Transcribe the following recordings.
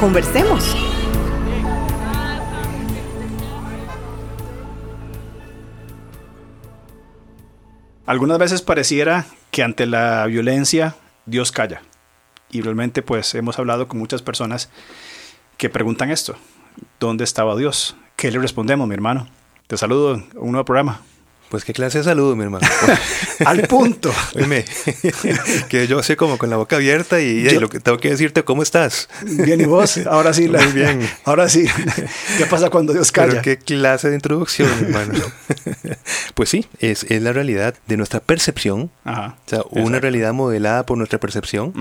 Conversemos. Algunas veces pareciera que ante la violencia Dios calla. Y realmente pues hemos hablado con muchas personas que preguntan esto. ¿Dónde estaba Dios? ¿Qué le respondemos, mi hermano? Te saludo un nuevo programa. Pues qué clase de saludo, mi hermano. Al punto. Oíme, que yo sé como con la boca abierta y, lo que tengo que decirte, ¿cómo estás? Bien, ¿y vos? Ahora sí. La, Muy bien. Ahora sí. ¿Qué pasa cuando Dios calla? qué clase de introducción, mi hermano. Pues sí, es, es la realidad de nuestra percepción. Ajá, o sea, una realidad modelada por nuestra percepción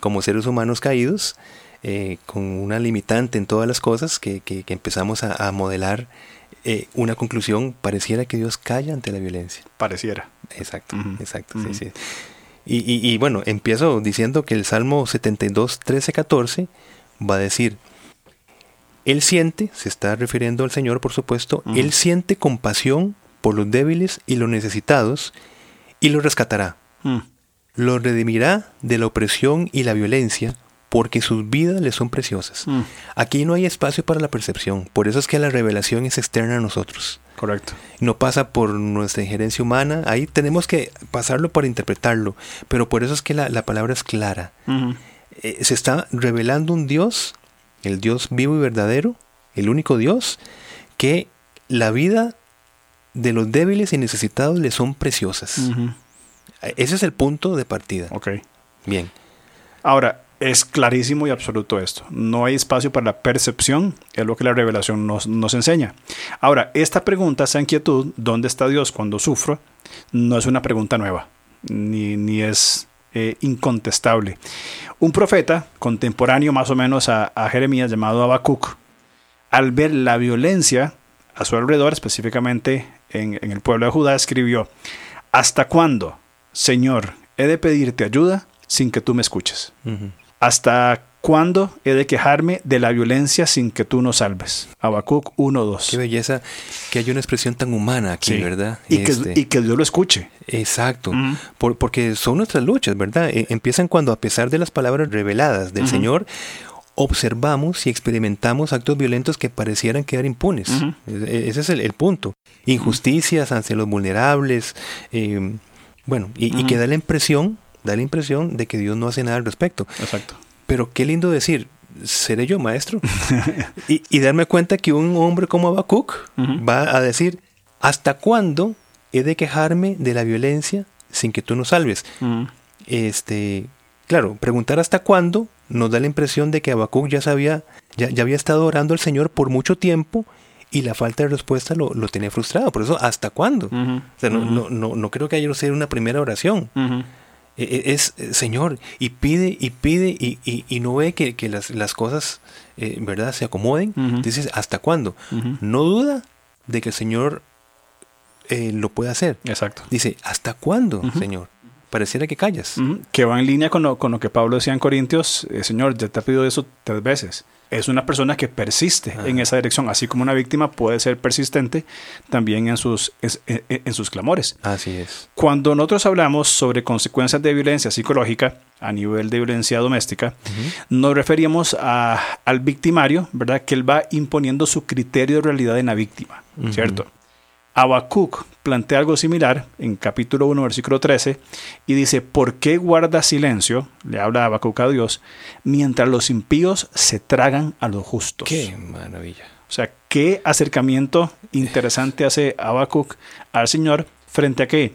como seres humanos caídos, eh, con una limitante en todas las cosas que, que, empezamos a, a modelar eh, una conclusión, pareciera que Dios calla ante la violencia. Pareciera. Exacto, exacto, sí, sí. Y, y, bueno, empiezo diciendo que el Salmo 72, 13, 14 va a decir, Él siente, se está refiriendo al Señor por supuesto, Él siente compasión por los débiles y los necesitados y los rescatará. Los redimirá de la opresión y la violencia porque sus vidas le son preciosas. Mm. Aquí no hay espacio para la percepción, por eso es que la revelación es externa a nosotros. Correcto. No pasa por nuestra injerencia humana, ahí tenemos que pasarlo para interpretarlo, pero por eso es que la, palabra es clara. Eh, se está revelando un Dios, el Dios vivo y verdadero, el único Dios, que la vida de los débiles y necesitados le son preciosas. Ese es el punto de partida. Ok. Bien. Ahora, es clarísimo y absoluto esto. No hay espacio para la percepción, es lo que la revelación nos, enseña. Ahora, esta pregunta, esa inquietud, ¿dónde está Dios cuando sufro? No es una pregunta nueva, ni, es eh, incontestable. Un profeta contemporáneo más o menos a, Jeremías llamado Habacuc, al ver la violencia a su alrededor, específicamente en, el pueblo de Judá, escribió, ¿Hasta cuándo, Señor, he de pedirte ayuda sin que tú me escuches? ¿Hasta cuándo he de quejarme de la violencia sin que tú nos salves? Habacuc 1.2. Qué belleza que haya una expresión tan humana aquí, ¿verdad? Y, que, este, y, que, Dios lo escuche. Exacto. porque son nuestras luchas, ¿verdad? E, empiezan cuando a pesar de las palabras reveladas del Señor, observamos y experimentamos actos violentos que parecieran quedar impunes. E, ese es el, punto. Injusticias ante los vulnerables. Eh, bueno, y, y que da la impresión da la impresión de que Dios no hace nada al respecto. Exacto. Pero qué lindo decir, ¿seré yo maestro? y, darme cuenta que un hombre como Habacuc va a decir, ¿hasta cuándo he de quejarme de la violencia sin que tú nos salves? Este, claro, preguntar hasta cuándo nos da la impresión de que Habacuc ya sabía, ya, ya había estado orando al Señor por mucho tiempo y la falta de respuesta lo, tenía frustrado. Por eso, ¿hasta cuándo? o sea, no, no, no, creo que haya sido una primera oración. E, e, es eh, Señor y pide y pide y, y, no ve que, que las, las, cosas eh, verdad se acomoden dices hasta cuándo no duda de que el Señor eh, lo puede hacer. Exacto. Dice hasta cuándo Señor pareciera que callas que va en línea con lo, con lo que Pablo decía en Corintios Señor ya te ha pedido eso tres veces es una persona que persiste en esa dirección, así como una víctima puede ser persistente también en sus, en, sus clamores. Así es. Cuando nosotros hablamos sobre consecuencias de violencia psicológica a nivel de violencia doméstica, nos referimos al victimario, ¿verdad? Que él va imponiendo su criterio de realidad en la víctima, ¿cierto? Habacuc plantea algo similar en capítulo 1, versículo 13, y dice, ¿por qué guarda silencio? Le habla Habacuc a Dios, mientras los impíos se tragan a los justos. ¡Qué maravilla! O sea, qué acercamiento interesante hace Habacuc al Señor frente a qué?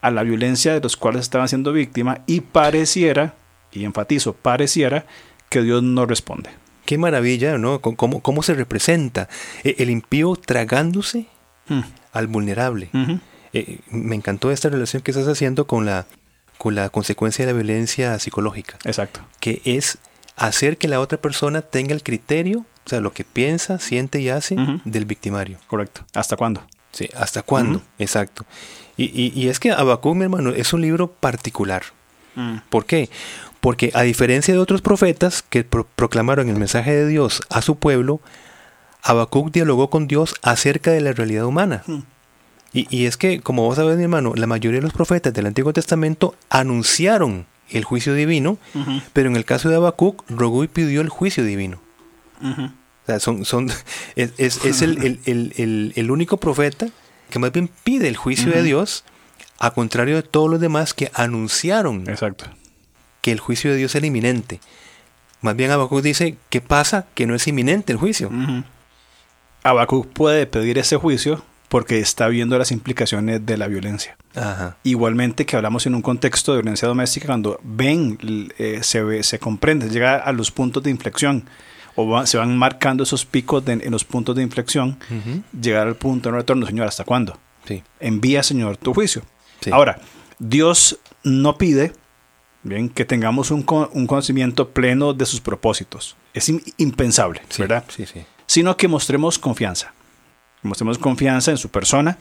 A la violencia de los cuales estaban siendo víctimas y pareciera, y enfatizo, pareciera que Dios no responde. Qué maravilla, ¿no? ¿Cómo, cómo se representa e, el impío tragándose mm al vulnerable. Eh, me encantó esta relación que estás haciendo con la, con la consecuencia de la violencia psicológica. Exacto. Que es hacer que la otra persona tenga el criterio O sea, lo que piensa, siente y hace del victimario. Correcto. ¿Hasta cuándo? Sí, ¿hasta cuándo? Exacto. Y, y- y es que Habacuc, mi hermano, es un libro particular. ¿Por qué? Porque a diferencia de otros profetas que pro- proclamaron el mensaje de Dios a su pueblo, Habacuc dialogó con Dios acerca de la realidad humana. Mm. Y, y es que, como vos sabés, mi hermano, la mayoría de los profetas del Antiguo Testamento anunciaron el juicio divino, pero en el caso de Habacuc, rogó y pidió el juicio divino. O sea, son, son, es, es- es el, el- el- el- único profeta que más bien pide el juicio de. Dios, a contrario de todos los demás que anunciaron Exacto. que el juicio de Dios era inminente. Más bien Habacuc dice, ¿qué pasa? Que no es inminente el juicio. Habacuc puede pedir ese juicio porque está viendo las implicaciones de la violencia. Ajá. Igualmente que hablamos en un contexto de violencia doméstica, cuando ven, eh, se, ve- se comprende, llega a los puntos de inflexión o va- se van marcando esos picos de- en los puntos de inflexión, Ujú. llegar al punto de no retorno, Señor, ¿hasta cuándo? Sí. Envía, Señor, tu juicio. Sí. Ahora, Dios no pide bien que tengamos un, un conocimiento pleno de sus propósitos. Es im- impensable, Sí, ¿verdad? Sí, sí. Sino que mostremos confianza. Mostremos confianza en su persona,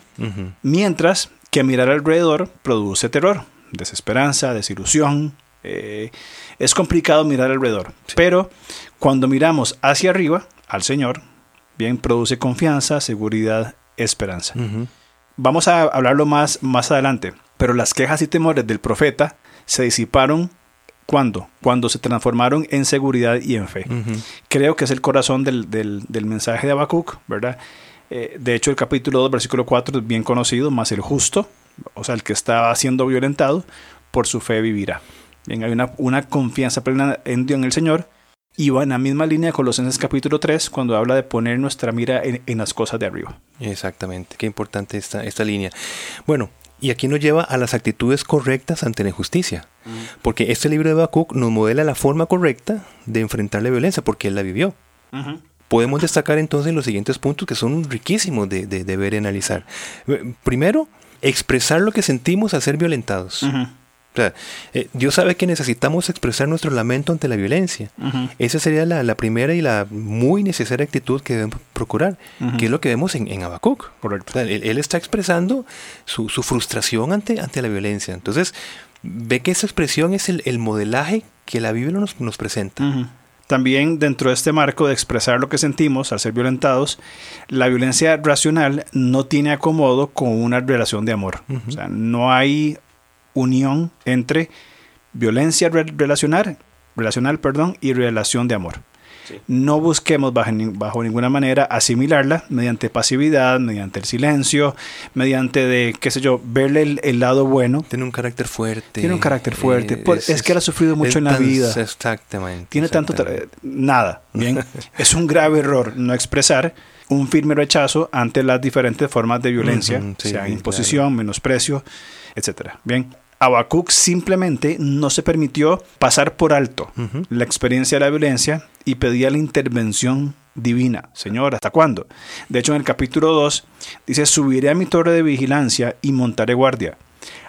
mientras que mirar alrededor produce terror, desesperanza, desilusión. eh, es complicado mirar alrededor, Sí. pero cuando miramos hacia arriba, al Señor, bien, produce confianza, seguridad, esperanza. Vamos a hablarlo más, más adelante, pero las quejas y temores del profeta se disiparon cuando, cuando se transformaron en seguridad y en fe. Creo que es el corazón del, del- del mensaje de Habacuc, ¿verdad? Eh, de hecho, el capítulo 2, versículo 4 es bien conocido, más el justo, o sea, el que está siendo violentado, por su fe vivirá. Bien, hay una, una confianza plena en Dios, en el Señor, y va en la misma línea de Colosenses capítulo 3, cuando habla de poner nuestra mira en, en las cosas de arriba. Exactamente, qué importante esta, esta línea. Bueno, y aquí nos lleva a las actitudes correctas ante la injusticia, porque este libro de Habacuc nos modela la forma correcta de enfrentar la violencia, porque él la vivió. Podemos destacar entonces los siguientes puntos que son riquísimos de, de- de ver y analizar. Primero, expresar lo que sentimos al ser violentados. O sea, eh, Dios sabe que necesitamos expresar nuestro lamento ante la violencia. ujú, Esa sería la, la primera y la muy necesaria actitud que debemos procurar, Ujú. que es lo que vemos en, en Habacuc. Correcto. O sea, él, él está expresando su, su frustración ante, ante la violencia. Entonces, ve que esa expresión es el, el modelaje que la Biblia nos, nos presenta. Ujú. También dentro de este marco de expresar lo que sentimos al ser violentados, la violencia racional no tiene acomodo con una relación de amor. O sea, no hay unión entre violencia re- relacional, relacional perdón, y relación de amor. No busquemos bajo, ni- bajo ninguna manera asimilarla mediante pasividad, mediante el silencio, mediante de, qué sé yo, verle el, el lado bueno. Tiene un carácter fuerte. Tiene un carácter fuerte. Por- es que él ha sufrido mucho en la vida. Exactamente. Tiene tanto... Nada. Bien. es un grave error no expresar un firme rechazo ante las diferentes formas de violencia, sí, sea imposición, menosprecio, etcétera. Bien. Habacuc simplemente no se permitió pasar por alto la experiencia de la violencia y pedía la intervención divina. Señor, ¿hasta cuándo? De hecho, en el capítulo 2 dice, subiré a mi torre de vigilancia y montaré guardia.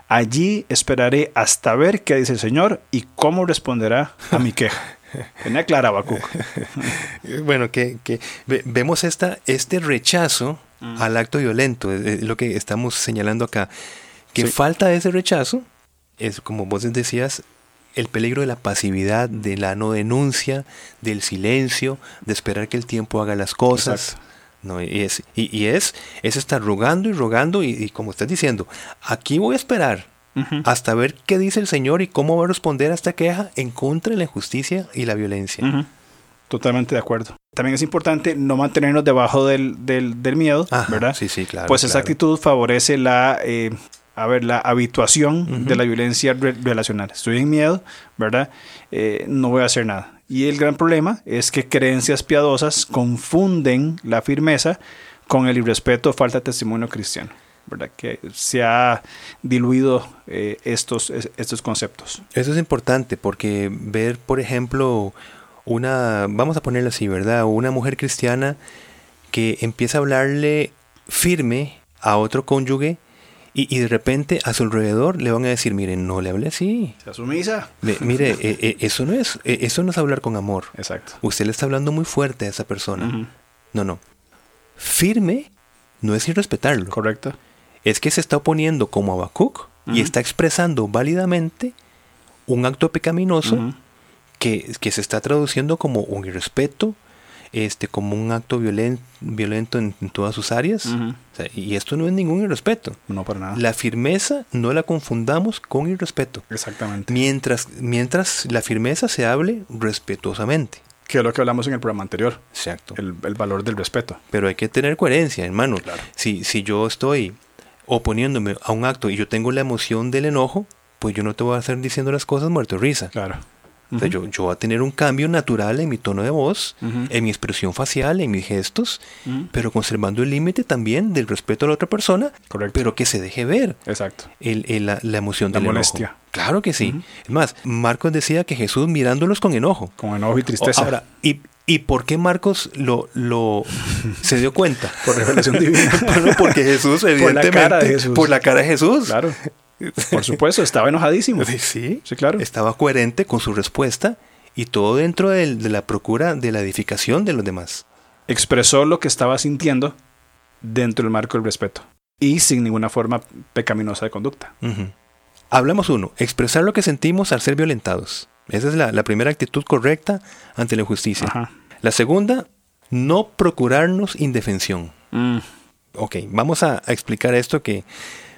Allí esperaré hasta ver qué dice el Señor y cómo responderá a mi queja. Tenía clara Habacuc. Bueno, que, que ve- vemos esta, este rechazo Mm. al acto violento, es lo que estamos señalando acá. Que Sí. falta ese rechazo es, como vos decías, el peligro de la pasividad, de la no denuncia, del silencio, de esperar que el tiempo haga las cosas. Exacto. No, y es, y, y es, es estar rogando y rogando, y, y como estás diciendo, aquí voy a esperar hasta ver qué dice el Señor y cómo va a responder a esta queja en contra de la injusticia y la violencia. Ujú. Totalmente de acuerdo. También es importante no mantenernos debajo del, del, del miedo, Ajá, ¿verdad? Sí, sí, claro. pues esa actitud favorece la, eh, a ver, la habituación de la violencia re- relacional. Estoy en miedo, ¿verdad? Eh, no voy a hacer nada. Y el gran problema es que creencias piadosas confunden la firmeza con el irrespeto o falta de testimonio cristiano, ¿verdad? Que se ha diluido eh, estos, es- estos conceptos. Eso es importante porque ver, por ejemplo, una, vamos a ponerlo así, ¿verdad? Una mujer cristiana que empieza a hablarle firme a otro cónyuge Y, y de repente a su alrededor le van a decir, mire, no le hable así. Se sumisa. Le- mire, eh, eh, eso, no es, eh, eso no es hablar con amor. Exacto. Usted le está hablando muy fuerte a esa persona. No, no. Firme no es irrespetarlo. Correcto. Es que se está oponiendo como Habacuc y Ujú. está expresando válidamente un acto pecaminoso que, que se está traduciendo como un irrespeto, este, como un acto violen- violento en, en todas sus áreas. Ujú. O sea, y esto no es ningún irrespeto. No para nada. La firmeza no la confundamos con irrespeto. Exactamente. Mientras, mientras la firmeza se hable respetuosamente. Que es lo que hablamos en el programa anterior. Exacto. El, el valor del respeto. Pero hay que tener coherencia, hermano. Claro. Si, si yo estoy oponiéndome a un acto y yo tengo la emoción del enojo, pues yo no te voy a hacer diciendo las cosas muerto risa. Claro. O sea, yo, yo voy a tener un cambio natural en mi tono de voz, Ujú. en mi expresión facial, en mis gestos, Ujú. pero conservando el límite también del respeto a la otra persona, Correcto. pero que se deje ver Exacto. el- el- la, la emoción La del molestia. enojo. Claro que sí. Es más, Marcos decía que Jesús mirándolos con enojo. Con enojo y tristeza. Ahora, ¿y, ¿y por qué Marcos lo, lo se dio cuenta? Por revelación divina. Bueno, porque Jesús, la evidentemente, cara de Jesús. por la cara de Jesús. claro. Por supuesto, estaba enojadísimo. Sí, sí. Claro. Estaba coherente con su respuesta y todo dentro del- de la procura de la edificación de los demás. Expresó lo que estaba sintiendo dentro del marco del respeto. Y sin ninguna forma pecaminosa de conducta. Ujú. Hablamos uno, expresar lo que sentimos al ser violentados. Esa es la, la primera actitud correcta ante la injusticia. Ajá. La segunda, no procurarnos indefensión. Mm. Ok, vamos a, a explicar esto que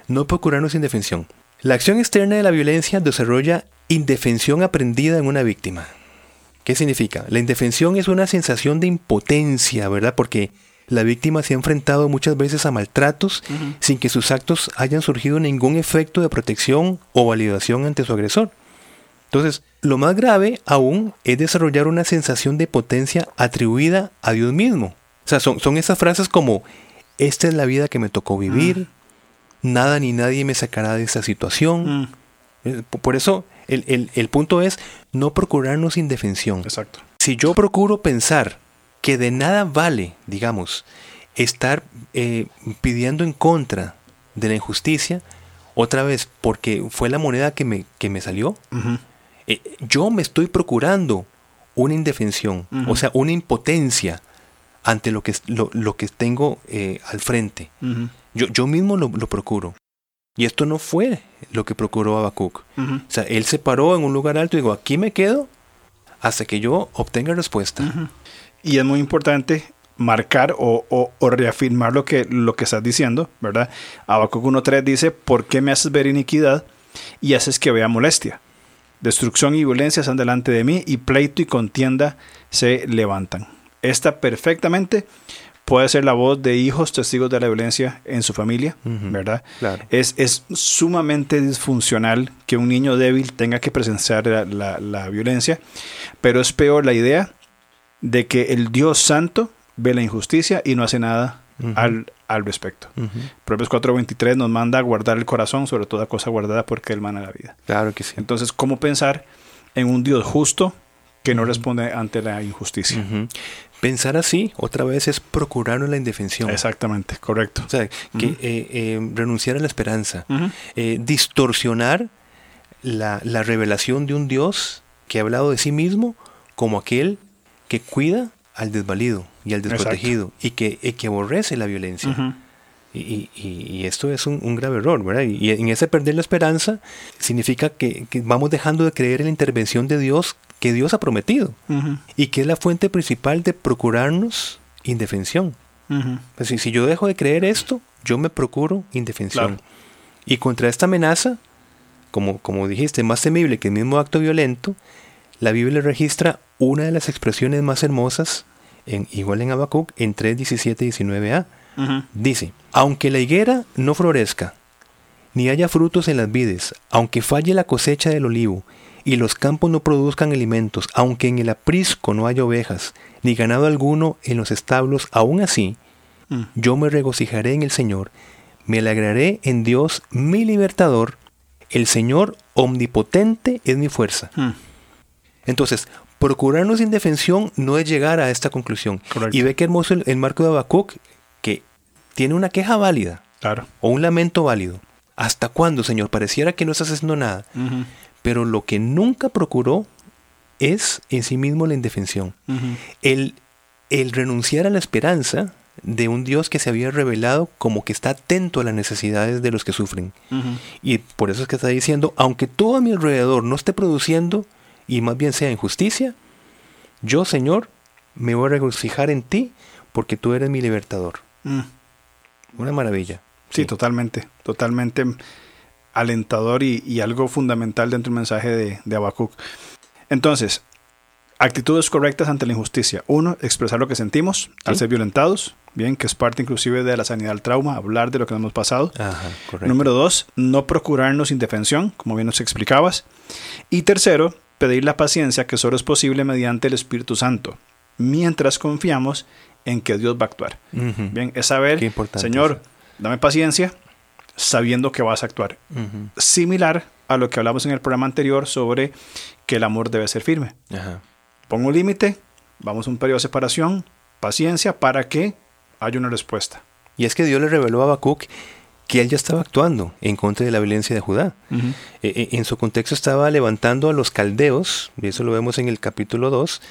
no procurarnos indefensión. La acción externa de la violencia desarrolla indefensión aprendida en una víctima. ¿Qué significa? La indefensión es una sensación de impotencia, ¿verdad? Porque la víctima se ha enfrentado muchas veces a maltratos sin que sus actos hayan surgido ningún efecto de protección o validación ante su agresor. Entonces, lo más grave aún es desarrollar una sensación de potencia atribuida a Dios mismo. O sea, son, son esas frases como, esta es la vida que me tocó vivir, nada ni nadie me sacará de esta situación. Mm. Eh, Por eso, el, el- el punto es no procurarnos indefensión. Exacto. Si yo procuro pensar que de nada vale, digamos, estar eh, pidiendo en contra de la injusticia, otra vez, porque fue la moneda que me, que me salió, eh, yo me estoy procurando una indefensión, o sea, una impotencia ante lo que, es- lo, lo que tengo eh, al frente. Yo, yo mismo lo, lo procuro. Y esto no fue lo que procuró Habacuc. O sea, él se paró en un lugar alto y digo, aquí me quedo hasta que yo obtenga respuesta. Y es muy importante marcar o, o- o reafirmar lo que, lo que estás diciendo, ¿verdad? Habacuc 1.3 dice, ¿por qué me haces ver iniquidad y haces que vea molestia? Destrucción y violencia están delante de mí y pleito y contienda se levantan. Esta perfectamente puede ser la voz de hijos testigos de la violencia en su familia. ¿verdad? Claro. Es, es sumamente disfuncional que un niño débil tenga que presenciar la, la- la violencia, pero es peor la idea de que el Dios santo ve la injusticia y no hace nada al, al respecto. Ujú. Proverbios 4:23 nos manda a guardar el corazón sobre toda cosa guardada porque él mana la vida. Claro que sí. Entonces, ¿cómo pensar en un Dios justo que no responde ante la injusticia? Ujú. Pensar así, otra vez, es procurarnos la indefensión. Exactamente, correcto. O sea, que eh, eh, renunciar a la esperanza. Eh, distorsionar la, la revelación de un Dios que ha hablado de sí mismo como aquel que cuida al desvalido y al desprotegido y que, y que aborrece la violencia. Y, y- y- y esto es un, un grave error, ¿verdad? Y, y en ese perder la esperanza significa que, que vamos dejando de creer en la intervención de Dios que Dios ha prometido y que es la fuente principal de procurarnos indefensión. Pues si, si yo dejo de creer esto, yo me procuro indefensión. Claro. Y contra esta amenaza, como, como dijiste, más temible que el mismo acto violento, la Biblia registra una de las expresiones más hermosas, en, igual en Habacuc, en 3, 17 y 19a. Ujú. Dice, aunque la higuera no florezca, ni haya frutos en las vides, aunque falle la cosecha del olivo, y los campos no produzcan alimentos, aunque en el aprisco no haya ovejas, ni ganado alguno en los establos, aún así, Mm. yo me regocijaré en el Señor, me alegraré en Dios mi libertador, el Señor omnipotente es mi fuerza. Mm. Entonces, procurarnos indefensión no es llegar a esta conclusión. Correcto. Y ve qué hermoso el, el marco de Habacuc, que tiene una queja válida Claro. o un lamento válido. ¿Hasta cuándo, Señor? Pareciera que no estás haciendo nada. Pero lo que nunca procuró es en sí mismo la indefensión. el, el renunciar a la esperanza de un Dios que se había revelado como que está atento a las necesidades de los que sufren. Y por eso es que está diciendo, aunque todo a mi alrededor no esté produciendo y más bien sea injusticia, yo, Señor, me voy a regocijar en ti porque tú eres mi libertador. Mm. Una maravilla. Sí, totalmente, totalmente alentador y, algo fundamental dentro del mensaje de, de Habacuc. Entonces, actitudes correctas ante la injusticia. Uno, expresar lo que sentimos al ser violentados, bien, que es parte inclusive de la sanidad del trauma, hablar de lo que nos hemos pasado. Número dos, no procurarnos indefensión, como bien nos explicabas. Y tercero, pedir la paciencia que solo es posible mediante el Espíritu Santo, mientras confiamos en que Dios va a actuar. Bien, es saber, Señor, dame paciencia, sabiendo que vas a actuar. Similar a lo que hablamos en el programa anterior sobre que el amor debe ser firme. Pongo un límite, vamos a un periodo de separación, paciencia para que haya una respuesta. Y es que Dios le reveló a Habacuc que él ya estaba actuando en contra de la violencia de Judá. E, en su contexto estaba levantando a los caldeos, y eso lo vemos en el capítulo 2,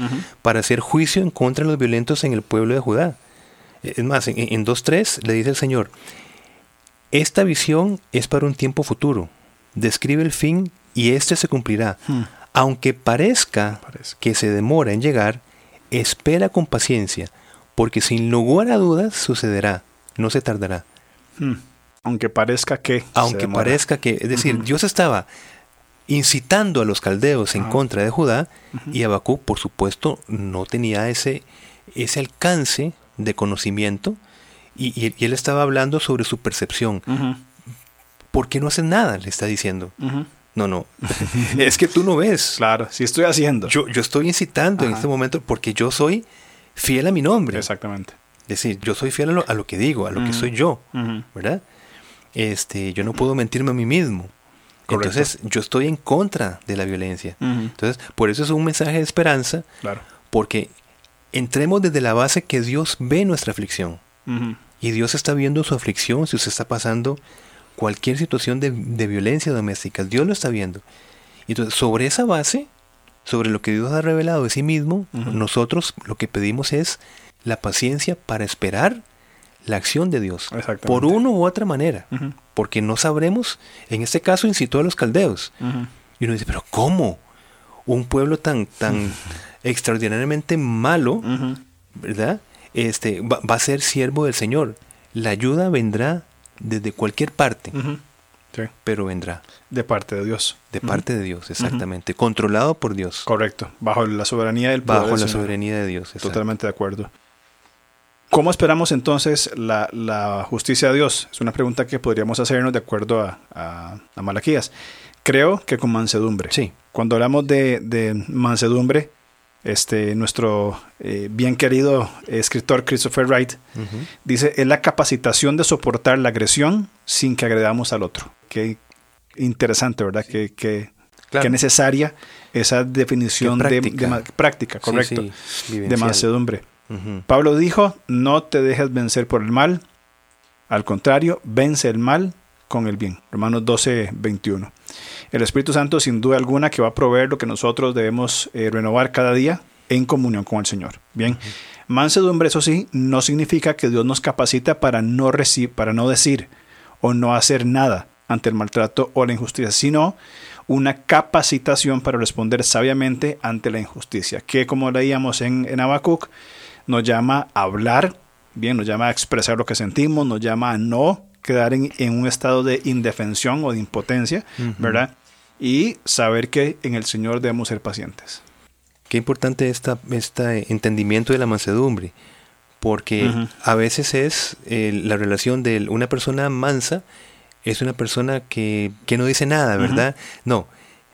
para hacer juicio en contra de los violentos en el pueblo de Judá. E, es más, en, en 2.3 le dice el Señor, esta visión es para un tiempo futuro, describe el fin y éste se cumplirá. Hmm. Aunque parezca, que se demora en llegar, espera con paciencia, porque sin lugar a dudas sucederá, no se tardará. Hmm. Aunque parezca que. Aunque parezca que. Es decir, Dios estaba incitando a los caldeos en contra de Judá y Habacuc, por supuesto, no tenía ese, ese alcance de conocimiento y, él estaba hablando sobre su percepción. ¿Por qué no haces nada? Le está diciendo. No, no. es que tú no ves. Claro, sí estoy haciendo. Yo, yo estoy incitando en este momento porque yo soy fiel a mi nombre. Exactamente. Es decir, yo soy fiel a lo, que digo, a lo que soy yo. ¿Verdad? este, yo no puedo mentirme a mí mismo. Entonces, yo estoy en contra de la violencia. Entonces, por eso es un mensaje de esperanza, claro. porque entremos desde la base que Dios ve nuestra aflicción. Y Dios está viendo su aflicción si usted está pasando cualquier situación de, violencia doméstica. Dios lo está viendo. Entonces, sobre esa base, sobre lo que Dios ha revelado de sí mismo, nosotros lo que pedimos es la paciencia para esperar la acción de Dios. Por una u otra manera. Porque no sabremos, en este caso incitó a los caldeos. Y uno dice, pero ¿cómo? Un pueblo tan, tan extraordinariamente malo, ¿verdad? Este, va, a ser siervo del Señor. La ayuda vendrá desde cualquier parte. Pero vendrá. De parte de Dios. De parte de Dios, exactamente. Controlado por Dios. Correcto. Bajo la soberanía del poder Bajo la soberanía de Dios. Totalmente de acuerdo. ¿Cómo esperamos entonces la, justicia de Dios? Es una pregunta que podríamos hacernos de acuerdo a, a, Malaquías. Creo que con mansedumbre. Sí. Cuando hablamos de, mansedumbre, este, nuestro eh, bien querido escritor Christopher Wright dice, es la capacitación de soportar la agresión sin que agredamos al otro. Qué interesante, ¿verdad? Qué, qué, necesaria esa definición de, práctica, correcto, de mansedumbre. Pablo dijo, no te dejes vencer por el mal, al contrario, vence el mal con el bien. Romanos 12, 21. El Espíritu Santo sin duda alguna que va a proveer lo que nosotros debemos eh, renovar cada día en comunión con el Señor. Bien, mansedumbre, eso sí, no significa que Dios nos capacita para no, para no decir o no hacer nada ante el maltrato o la injusticia, sino una capacitación para responder sabiamente ante la injusticia, que como leíamos en, en Habacuc, nos llama a hablar, bien, nos llama a expresar lo que sentimos, nos llama a no quedar en, un estado de indefensión o de impotencia, ¿verdad? Y saber que en el Señor debemos ser pacientes. Qué importante esta, este entendimiento de la mansedumbre, porque a veces es la relación de una persona mansa, es una persona que, no dice nada, ¿verdad? No,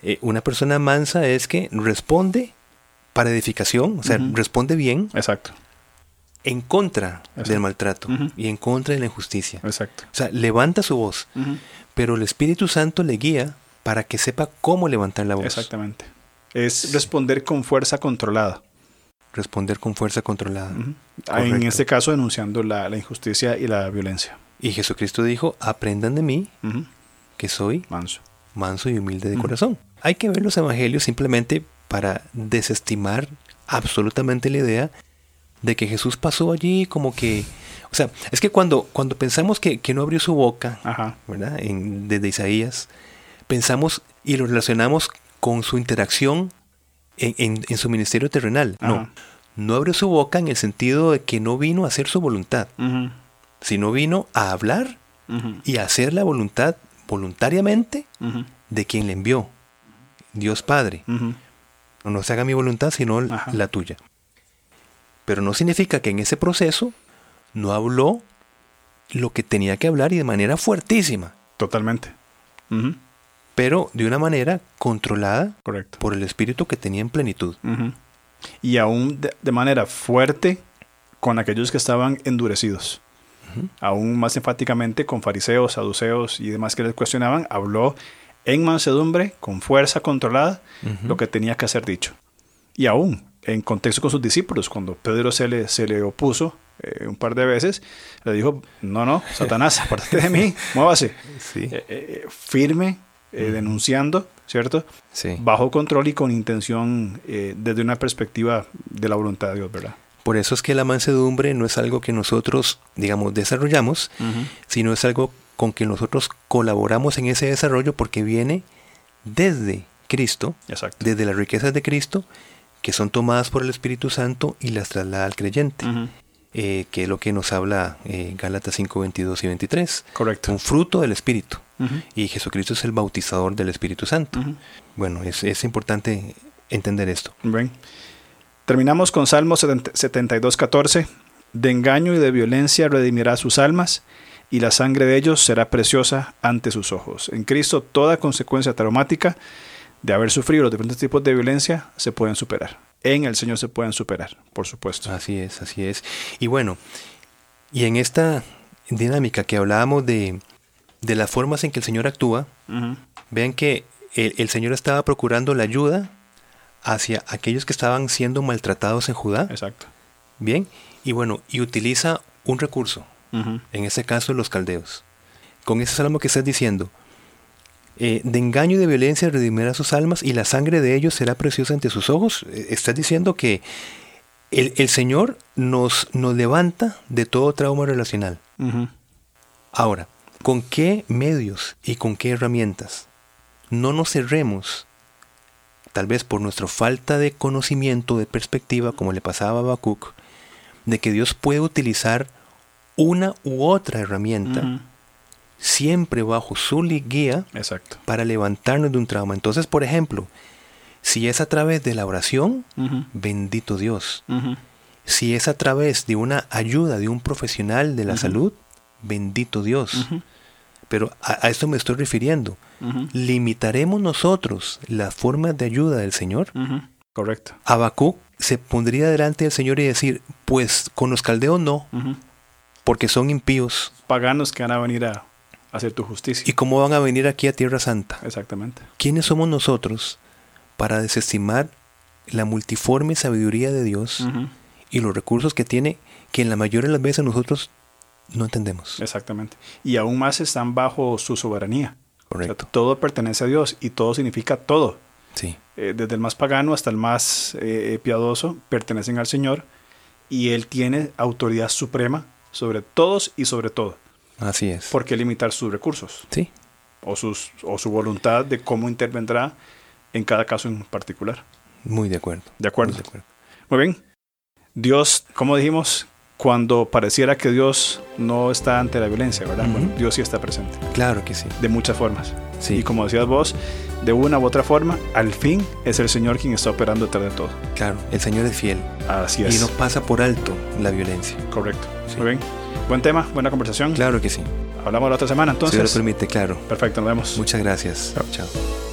eh, una persona mansa es que responde para edificación, o sea, responde bien. Exacto. En contra del maltrato y en contra de la injusticia. Exacto. O sea, levanta su voz, pero el Espíritu Santo le guía para que sepa cómo levantar la voz. Exactamente. Es responder con fuerza controlada. Responder con fuerza controlada. En este caso, denunciando la, injusticia y la violencia. Y Jesucristo dijo, aprendan de mí, que soy Manso. manso y humilde de corazón. Hay que ver los evangelios simplemente para desestimar absolutamente la idea de que Jesús pasó allí como que... O sea, es que cuando, cuando pensamos que, que no abrió su boca, Ajá. ¿verdad? En- desde Isaías, pensamos y lo relacionamos con su interacción en, en- en su ministerio terrenal. Ajá. No, no abrió su boca en el sentido de que no vino a hacer su voluntad, sino vino a hablar y a hacer la voluntad voluntariamente de quien le envió, Dios Padre. No, no se haga mi voluntad, sino Ajá. la tuya. Pero no significa que en ese proceso no habló lo que tenía que hablar y de manera fuertísima, Totalmente. Pero de una manera controlada Correcto. por el espíritu que tenía en plenitud. Y aún de, de manera fuerte con aquellos que estaban endurecidos. Aún más enfáticamente con fariseos, saduceos y demás que les cuestionaban, habló en mansedumbre, con fuerza controlada, lo que tenía que ser dicho. Y aún en contexto con sus discípulos, cuando Pedro se le, se le opuso eh, un par de veces, le dijo, no, no, Satanás, apártate de mí, muévase. Sí, Eh, eh, firme, eh, denunciando, ¿cierto? sí. bajo control y con intención eh, desde una perspectiva de la voluntad de Dios, ¿verdad? Por eso es que la mansedumbre no es algo que nosotros, digamos, desarrollamos, sino es algo con que nosotros colaboramos en ese desarrollo porque viene desde Cristo, Exacto. desde las riquezas de Cristo, que son tomadas por el Espíritu Santo y las traslada al creyente, Ujú. eh, que es lo que nos habla eh, Gálatas 5, 22 y 23. Correcto. Un fruto del Espíritu. Ujú. Y Jesucristo es el bautizador del Espíritu Santo. Ujú. Bueno, es, es importante entender esto. Bien. Terminamos con Salmo 70 72, 14. De engaño y de violencia redimirá sus almas, y la sangre de ellos será preciosa ante sus ojos. En Cristo toda consecuencia traumática de haber sufrido los diferentes tipos de violencia se pueden superar. En el Señor se pueden superar, por supuesto. Así es, así es. Y bueno, y en esta dinámica que hablábamos de, de las formas en que el Señor actúa, Ujú. vean que el, el Señor estaba procurando la ayuda hacia aquellos que estaban siendo maltratados en Judá. Exacto. Bien, y bueno, y utiliza un recurso, en este caso los caldeos. Con ese salmo que estás diciendo, eh, de engaño y de violencia redimirá sus almas y la sangre de ellos será preciosa ante sus ojos. Eh, estás diciendo que el, el Señor nos, nos levanta de todo trauma relacional. Ahora, ¿con qué medios y con qué herramientas? No nos cerremos, tal vez por nuestra falta de conocimiento, de perspectiva, como le pasaba a Habacuc, de que Dios puede utilizar una u otra herramienta. Siempre bajo su guía, Exacto. para levantarnos de un trauma. Entonces, por ejemplo, si es a través de la oración, bendito Dios. Si es a través de una ayuda de un profesional de la salud, bendito Dios. Pero a, a esto me estoy refiriendo. ¿Limitaremos nosotros las formas de ayuda del Señor? Correcto. Habacuc se pondría delante del Señor y decir, pues con los caldeos no, porque son impíos. Paganos que van a venir a hacer tu justicia. ¿Y cómo van a venir aquí a Tierra Santa? Exactamente. ¿Quiénes somos nosotros para desestimar la multiforme sabiduría de Dios y los recursos que tiene que en la mayoría de las veces nosotros no entendemos? Exactamente. Y aún más están bajo su soberanía. O sea, Correcto. todo pertenece a Dios y todo significa todo. Sí, Eh, desde el más pagano hasta el más eh, piadoso pertenecen al Señor y Él tiene autoridad suprema sobre todos y sobre todo. Así es. ¿Por qué limitar sus recursos Sí, o, sus, o su voluntad de cómo intervendrá en cada caso en particular? muy de acuerdo. De acuerdo. Muy de acuerdo. Muy bien. Dios, como dijimos, cuando pareciera que Dios no está ante la violencia, ¿verdad? Ujú. Bueno, Dios sí está presente, Claro que sí. de muchas formas. Sí. Y como decías vos, de una u otra forma, al fin es el Señor quien está operando detrás de todo. Claro, el Señor es fiel Así y es. no pasa por alto la violencia. Correcto. Sí. Muy bien. Buen tema, buena conversación. Claro que sí. Hablamos la otra semana Si entonces. lo permite, claro. Perfecto, nos vemos. Muchas gracias. Chao.